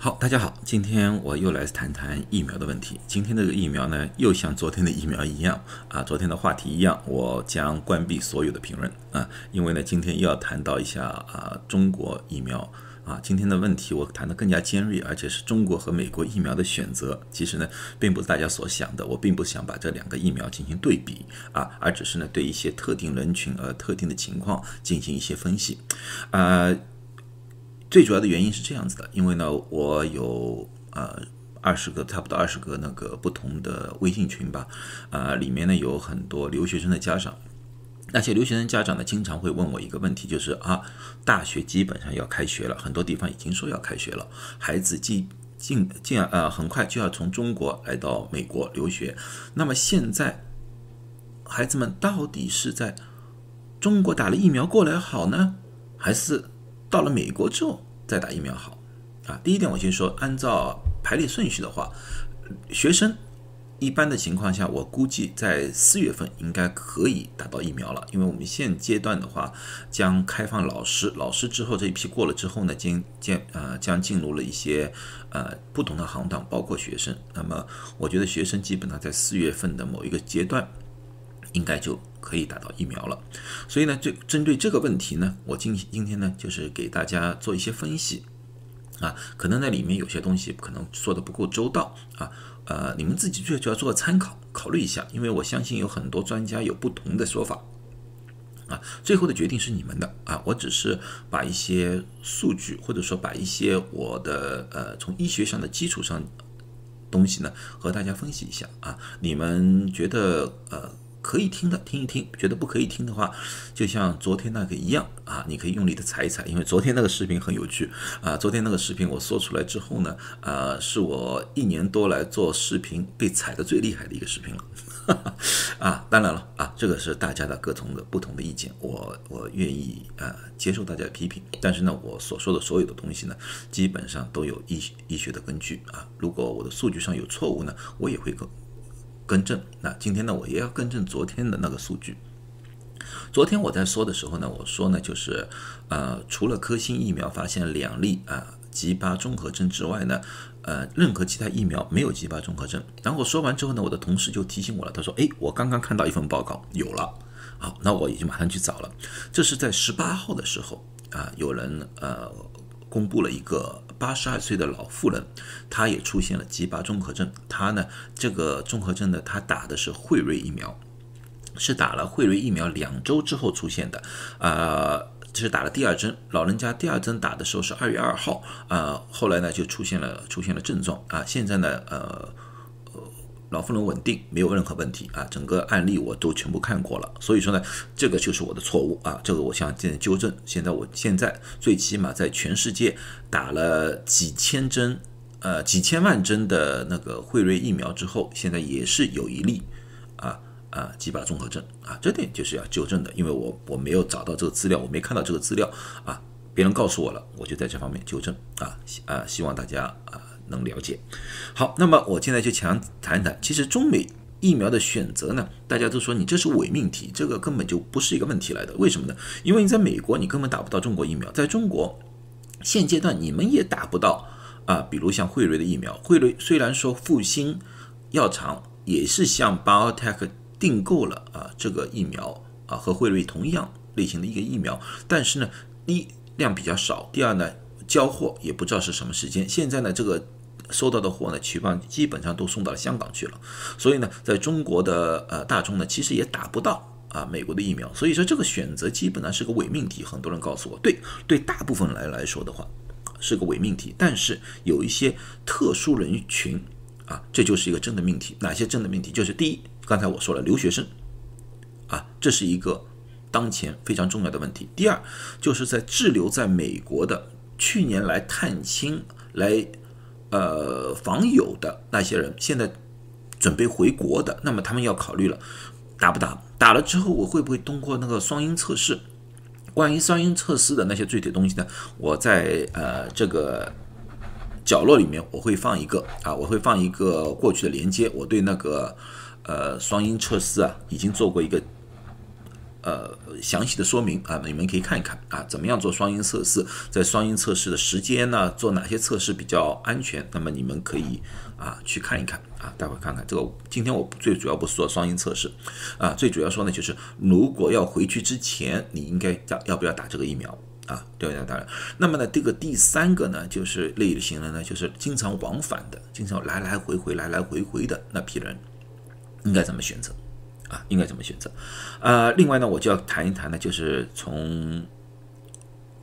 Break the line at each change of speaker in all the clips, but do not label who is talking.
好，大家好，今天我又来谈谈疫苗的问题。今天这个疫苗呢，又像昨天的疫苗一样啊，昨天的话题一样，我将关闭所有的评论啊，因为呢，今天又要谈到一下啊，中国疫苗啊，今天的问题我谈得更加尖锐，而且是中国和美国疫苗的选择。其实呢，并不是大家所想的，我并不想把这两个疫苗进行对比啊，而只是呢，对一些特定人群呃特定的情况进行一些分析啊。最主要的原因是这样子的，因为呢，我有呃二十个，差不多二十个那个不同的微信群吧，啊，里面呢有很多留学生的家长，那些留学生家长呢，经常会问我一个问题，就是啊，大学基本上要开学了，很多地方已经说要开学了，孩子进进进呃很快就要从中国来到美国留学，那么现在孩子们到底是在中国打了疫苗过来好呢，还是？到了美国之后再打疫苗好，啊，第一点我先说，按照排列顺序的话，学生一般的情况下，我估计在四月份应该可以打到疫苗了，因为我们现阶段的话将开放老师，老师之后这一批过了之后呢，将将呃将进入了一些呃不同的行当，包括学生，那么我觉得学生基本上在四月份的某一个阶段。应该就可以打到疫苗了，所以呢，这针对这个问题呢，我今今天呢，就是给大家做一些分析，啊，可能那里面有些东西可能说的不够周到。啊，呃，你们自己最就要做个参考，考虑一下，因为我相信有很多专家有不同的说法，啊，最后的决定是你们的。啊，我只是把一些数据或者说把一些我的呃从医学上的基础上东西呢和大家分析一下。啊，你们觉得呃。可以听的听一听，觉得不可以听的话，就像昨天那个一样啊，你可以用力的踩一踩，因为昨天那个视频很有趣啊。昨天那个视频我说出来之后呢，呃，是我一年多来做视频被踩的最厉害的一个视频了 啊。当然了啊，这个是大家的各种的不同的意见，我我愿意啊接受大家的批评，但是呢，我所说的所有的东西呢，基本上都有医医学的根据啊。如果我的数据上有错误呢，我也会更。更正，那今天呢，我也要更正昨天的那个数据。昨天我在说的时候呢，我说呢，就是呃，除了科兴疫苗发现两例啊吉巴综合症之外呢，呃，任何其他疫苗没有吉巴综合症。然后说完之后呢，我的同事就提醒我了，他说：“哎，我刚刚看到一份报告，有了。”好，那我已经马上去找了。这是在十八号的时候啊，有人呃。公布了一个八十二岁的老妇人，她也出现了吉巴综合症。她呢，这个综合症呢，她打的是辉瑞疫苗，是打了辉瑞疫苗两周之后出现的。啊，这是打了第二针，老人家第二针打的时候是二月二号，啊，后来呢就出现了出现了症状，啊，现在呢，呃。老妇人稳定，没有任何问题啊！整个案例我都全部看过了，所以说呢，这个就是我的错误啊！这个我想现在纠正。现在我现在最起码在全世界打了几千针，呃，几千万针的那个辉瑞疫苗之后，现在也是有一例啊啊，吉巴综合症啊，这点就是要纠正的，因为我我没有找到这个资料，我没看到这个资料啊，别人告诉我了，我就在这方面纠正啊啊，希望大家啊。能了解，好，那么我现在就强谈一谈，其实中美疫苗的选择呢，大家都说你这是伪命题，这个根本就不是一个问题来的，为什么呢？因为你在美国你根本打不到中国疫苗，在中国现阶段你们也打不到啊，比如像辉瑞的疫苗，辉瑞虽然说复兴药厂也是向 BioTech 订购了啊这个疫苗啊和辉瑞同样类型的一个疫苗，但是呢，第一量比较少，第二呢交货也不知道是什么时间，现在呢这个。收到的货呢，基本基本上都送到了香港去了，所以呢，在中国的呃大众呢，其实也打不到啊美国的疫苗，所以说这个选择基本上是个伪命题。很多人告诉我，对对，大部分来来说的话是个伪命题，但是有一些特殊人群啊，这就是一个真的命题。哪些真的命题？就是第一，刚才我说了留学生啊，这是一个当前非常重要的问题。第二，就是在滞留在美国的去年来探亲来。呃，访友的那些人现在准备回国的，那么他们要考虑了，打不打？打了之后我会不会通过那个双音测试？关于双音测试的那些具体东西呢？我在呃这个角落里面我会放一个啊，我会放一个过去的连接。我对那个呃双音测试啊已经做过一个呃详细的说明啊，你们可以看一看啊，怎么样做双阴测试，在双阴测试的时间呢，做哪些测试比较安全？那么你们可以啊去看一看啊，待会看看这个。今天我最主要不是做双阴测试啊，最主要说呢就是，如果要回去之前，你应该要要不要打这个疫苗啊？对要打。那么呢，这个第三个呢，就是类型的呢，就是经常往返的，经常来来回回、来来回回的那批人，应该怎么选择？啊，应该怎么选择？呃，另外呢，我就要谈一谈呢，就是从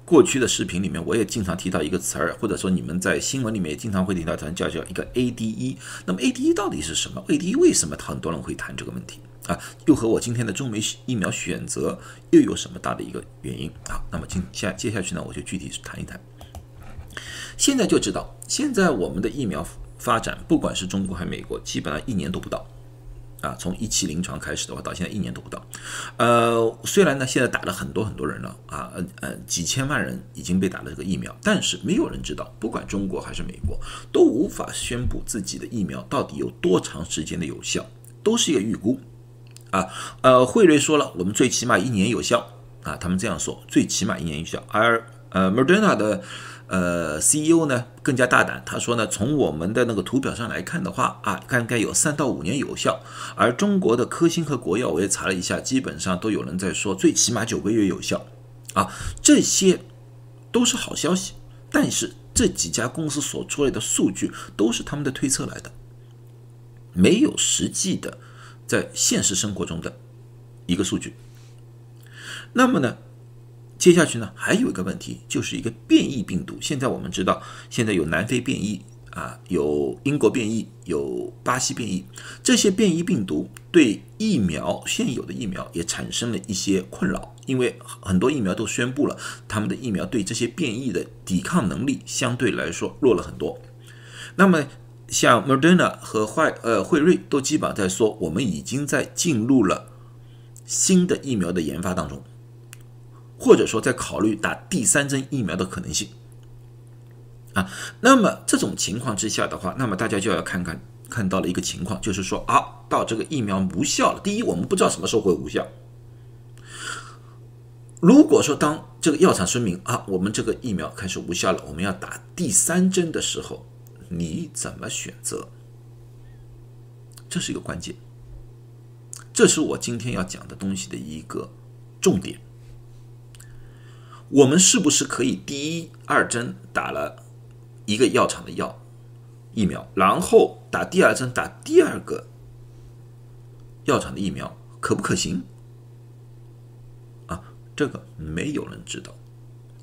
过去的视频里面，我也经常提到一个词儿，或者说你们在新闻里面也经常会提到，咱叫叫一个 ADE。那么 ADE 到底是什么？ADE 为什么很多人会谈这个问题啊？又和我今天的中美疫苗选择又有什么大的一个原因啊？那么今下接下去呢，我就具体谈一谈。现在就知道，现在我们的疫苗发展，不管是中国还是美国，基本上一年都不到。啊，从一期临床开始的话，到现在一年都不到。呃，虽然呢，现在打了很多很多人了啊，呃呃，几千万人已经被打了这个疫苗，但是没有人知道，不管中国还是美国，都无法宣布自己的疫苗到底有多长时间的有效，都是一个预估。啊，呃，辉瑞说了，我们最起码一年有效啊，他们这样说，最起码一年有效。而呃，Moderna 的。呃，CEO 呢更加大胆，他说呢，从我们的那个图表上来看的话啊，应该有三到五年有效。而中国的科兴和国药我也查了一下，基本上都有人在说最起码九个月有效啊，这些都是好消息。但是这几家公司所出来的数据都是他们的推测来的，没有实际的在现实生活中的一个数据。那么呢？接下去呢，还有一个问题，就是一个变异病毒。现在我们知道，现在有南非变异啊，有英国变异，有巴西变异。这些变异病毒对疫苗现有的疫苗也产生了一些困扰，因为很多疫苗都宣布了，他们的疫苗对这些变异的抵抗能力相对来说弱了很多。那么，像 Moderna 和辉呃辉瑞都基本上在说，我们已经在进入了新的疫苗的研发当中。或者说，在考虑打第三针疫苗的可能性啊，那么这种情况之下的话，那么大家就要看看看到了一个情况，就是说啊，到这个疫苗无效了。第一，我们不知道什么时候会无效。如果说当这个药厂声明啊，我们这个疫苗开始无效了，我们要打第三针的时候，你怎么选择？这是一个关键，这是我今天要讲的东西的一个重点。我们是不是可以第一二针打了一个药厂的药疫苗，然后打第二针打第二个药厂的疫苗，可不可行？啊，这个没有人知道，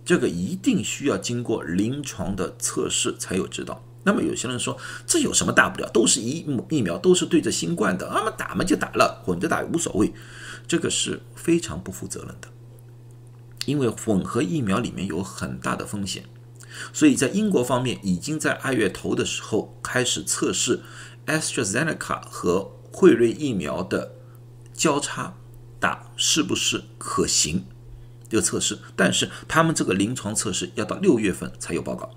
这个一定需要经过临床的测试才有知道。那么有些人说，这有什么大不了？都是一疫苗，都是对着新冠的，那么打嘛就打了，混着打无所谓。这个是非常不负责任的。因为混合疫苗里面有很大的风险，所以在英国方面已经在二月头的时候开始测试 AstraZeneca 和辉瑞疫苗的交叉打是不是可行这个测试，但是他们这个临床测试要到六月份才有报告。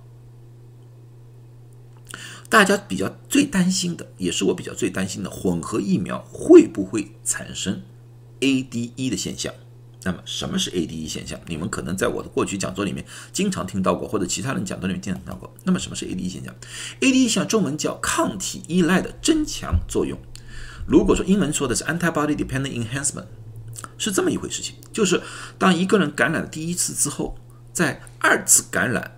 大家比较最担心的，也是我比较最担心的，混合疫苗会不会产生 ADE 的现象？那么什么是 ADE 现象？你们可能在我的过去讲座里面经常听到过，或者其他人讲座里面经常听到过。那么什么是 ADE 现象？ADE 像中文叫抗体依赖的增强作用。如果说英文说的是 antibody dependent enhancement，是这么一回事情，就是当一个人感染了第一次之后，在二次感染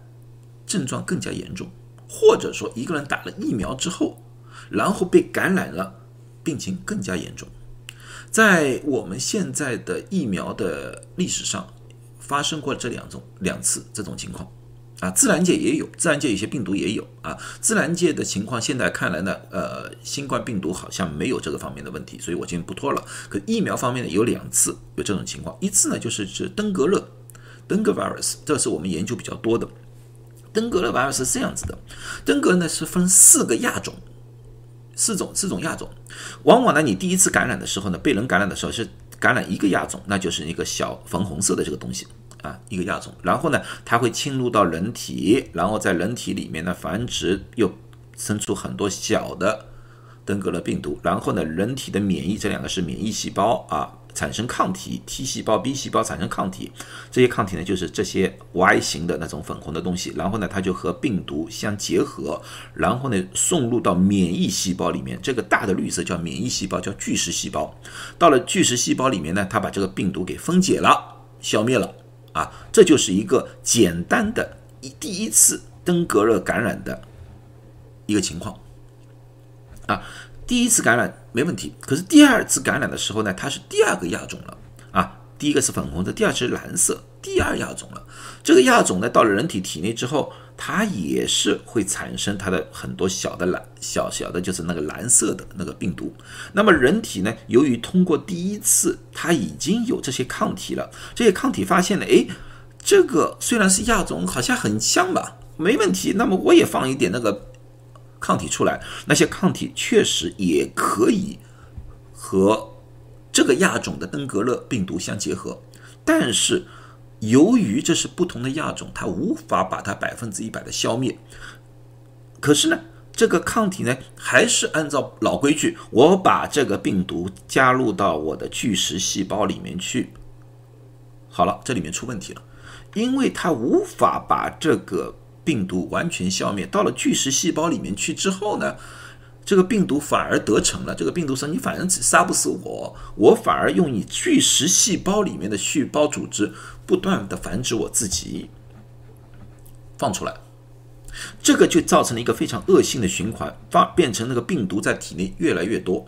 症状更加严重，或者说一个人打了疫苗之后，然后被感染了，病情更加严重。在我们现在的疫苗的历史上，发生过这两种两次这种情况，啊，自然界也有，自然界有些病毒也有啊，自然界的情况现在看来呢，呃，新冠病毒好像没有这个方面的问题，所以我今天不拖了。可疫苗方面呢，有两次有这种情况，一次呢就是是登革热，登革 virus，这是我们研究比较多的。登革热 virus 是这样子的，登革呢是分四个亚种。四种四种亚种，往往呢，你第一次感染的时候呢，被人感染的时候是感染一个亚种，那就是一个小粉红色的这个东西啊，一个亚种。然后呢，它会侵入到人体，然后在人体里面呢繁殖，又生出很多小的登革热病毒。然后呢，人体的免疫这两个是免疫细胞啊，产生抗体，T 细胞、B 细胞产生抗体，这些抗体呢就是这些 Y 型的那种粉红的东西，然后呢它就和病毒相结合，然后呢送入到免疫细胞里面，这个大的绿色叫免疫细胞，叫巨噬细胞。到了巨噬细胞里面呢，它把这个病毒给分解了，消灭了啊，这就是一个简单的一第一次登革热感染的一个情况啊。第一次感染没问题，可是第二次感染的时候呢，它是第二个亚种了啊。第一个是粉红色，第二是蓝色，第二亚种了。这个亚种呢，到了人体体内之后，它也是会产生它的很多小的蓝小小的，就是那个蓝色的那个病毒。那么人体呢，由于通过第一次，它已经有这些抗体了，这些抗体发现了，哎，这个虽然是亚种，好像很像吧，没问题。那么我也放一点那个。抗体出来，那些抗体确实也可以和这个亚种的登革热病毒相结合，但是由于这是不同的亚种，它无法把它百分之一百的消灭。可是呢，这个抗体呢，还是按照老规矩，我把这个病毒加入到我的巨噬细胞里面去。好了，这里面出问题了，因为它无法把这个。病毒完全消灭到了巨噬细胞里面去之后呢，这个病毒反而得逞了。这个病毒说：“你反正杀不死我，我反而用你巨噬细胞里面的细胞组织不断的繁殖我自己，放出来。”这个就造成了一个非常恶性的循环，发变成那个病毒在体内越来越多，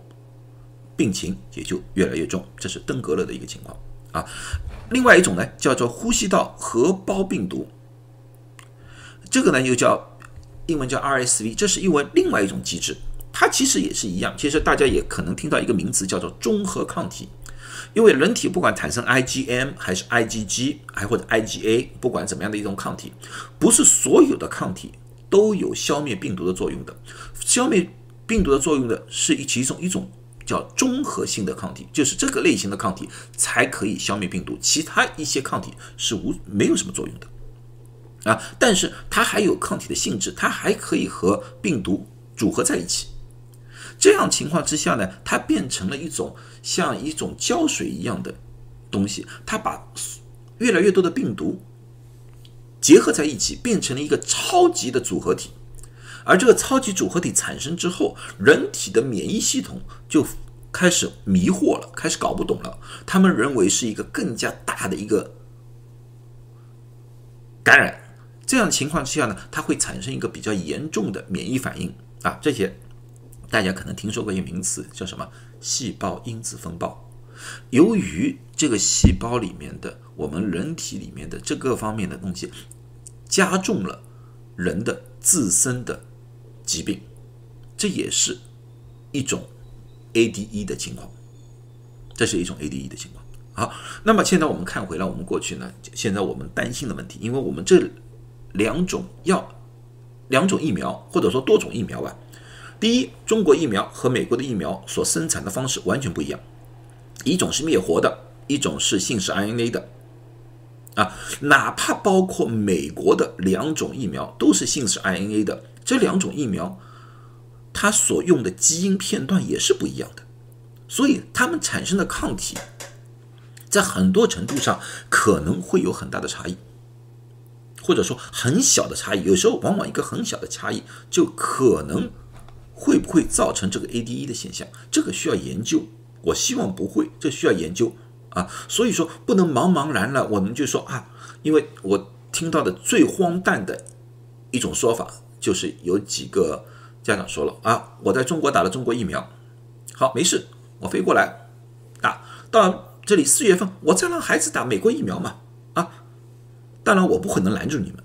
病情也就越来越重。这是登革热的一个情况啊。另外一种呢，叫做呼吸道合胞病毒。这个呢又叫英文叫 RSV，这是因为另外一种机制，它其实也是一样。其实大家也可能听到一个名词叫做中和抗体，因为人体不管产生 IgM 还是 IgG，还或者 IgA，不管怎么样的一种抗体，不是所有的抗体都有消灭病毒的作用的。消灭病毒的作用的是一其中一种叫综合性的抗体，就是这个类型的抗体才可以消灭病毒，其他一些抗体是无没有什么作用的。啊，但是它还有抗体的性质，它还可以和病毒组合在一起。这样情况之下呢，它变成了一种像一种胶水一样的东西，它把越来越多的病毒结合在一起，变成了一个超级的组合体。而这个超级组合体产生之后，人体的免疫系统就开始迷惑了，开始搞不懂了。他们认为是一个更加大的一个感染。这样的情况之下呢，它会产生一个比较严重的免疫反应啊。这些大家可能听说过一个名词，叫什么细胞因子风暴。由于这个细胞里面的我们人体里面的这各方面的东西，加重了人的自身的疾病，这也是一种 ADE 的情况。这是一种 ADE 的情况。好，那么现在我们看回来，我们过去呢，现在我们担心的问题，因为我们这。两种药，两种疫苗，或者说多种疫苗吧。第一，中国疫苗和美国的疫苗所生产的方式完全不一样，一种是灭活的，一种是信使 RNA 的。啊，哪怕包括美国的两种疫苗都是信使 RNA 的，这两种疫苗它所用的基因片段也是不一样的，所以它们产生的抗体在很多程度上可能会有很大的差异。或者说很小的差异，有时候往往一个很小的差异就可能会不会造成这个 ADE 的现象，这个需要研究。我希望不会，这需要研究啊。所以说不能茫茫然了，我们就说啊，因为我听到的最荒诞的一种说法就是有几个家长说了啊，我在中国打了中国疫苗，好没事，我飞过来打到这里四月份，我再让孩子打美国疫苗嘛。当然，我不可能拦住你们，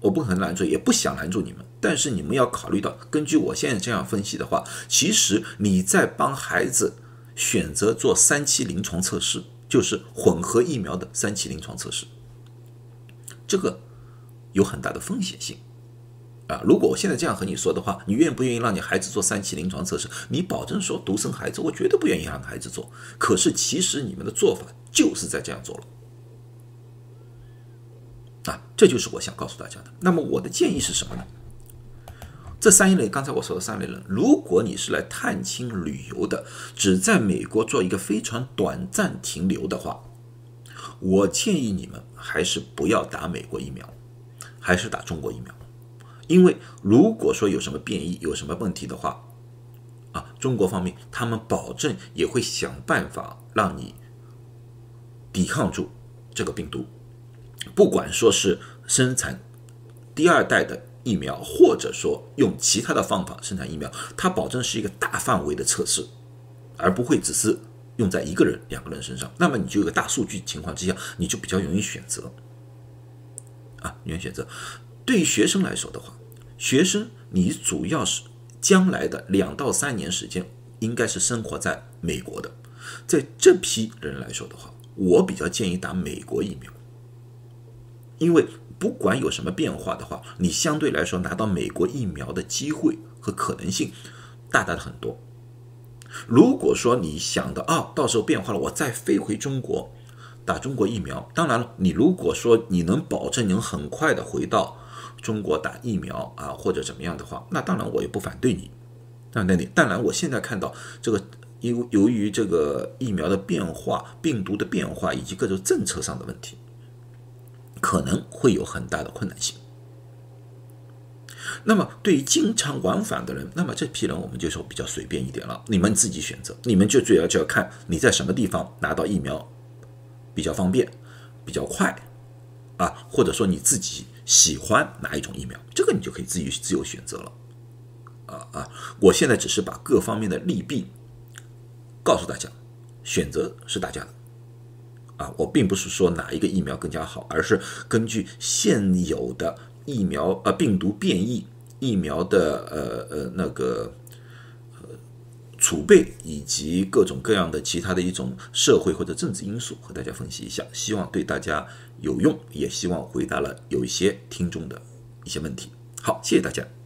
我不可能拦住，也不想拦住你们。但是你们要考虑到，根据我现在这样分析的话，其实你在帮孩子选择做三期临床测试，就是混合疫苗的三期临床测试，这个有很大的风险性啊！如果我现在这样和你说的话，你愿不愿意让你孩子做三期临床测试？你保证说独生孩子，我绝对不愿意让孩子做。可是其实你们的做法就是在这样做了。啊，这就是我想告诉大家的。那么我的建议是什么呢？这三类，刚才我说的三类人，如果你是来探亲旅游的，只在美国做一个非常短暂停留的话，我建议你们还是不要打美国疫苗，还是打中国疫苗。因为如果说有什么变异、有什么问题的话，啊，中国方面他们保证也会想办法让你抵抗住这个病毒，不管说是生产第二代的疫苗，或者说用其他的方法生产疫苗，它保证是一个大范围的测试，而不会只是用在一个人、两个人身上。那么你就有个大数据情况之下，你就比较容易选择，啊，容易选择。对于学生来说的话，学生你主要是将来的两到三年时间应该是生活在美国的，在这批人来说的话，我比较建议打美国疫苗，因为不管有什么变化的话，你相对来说拿到美国疫苗的机会和可能性大大的很多。如果说你想的啊，到时候变化了，我再飞回中国打中国疫苗，当然了，你如果说你能保证能很快的回到。中国打疫苗啊，或者怎么样的话，那当然我也不反对你。那那你当然，我现在看到这个，由由于这个疫苗的变化、病毒的变化以及各种政策上的问题，可能会有很大的困难性。那么对于经常往返的人，那么这批人我们就说比较随便一点了，你们自己选择，你们就主要就要看你在什么地方拿到疫苗比较方便、比较快啊，或者说你自己。喜欢哪一种疫苗，这个你就可以自己自由选择了，啊啊！我现在只是把各方面的利弊告诉大家，选择是大家的，啊，我并不是说哪一个疫苗更加好，而是根据现有的疫苗呃病毒变异疫苗的呃呃那个呃储备以及各种各样的其他的一种社会或者政治因素和大家分析一下，希望对大家。有用，也希望回答了有一些听众的一些问题。好，谢谢大家。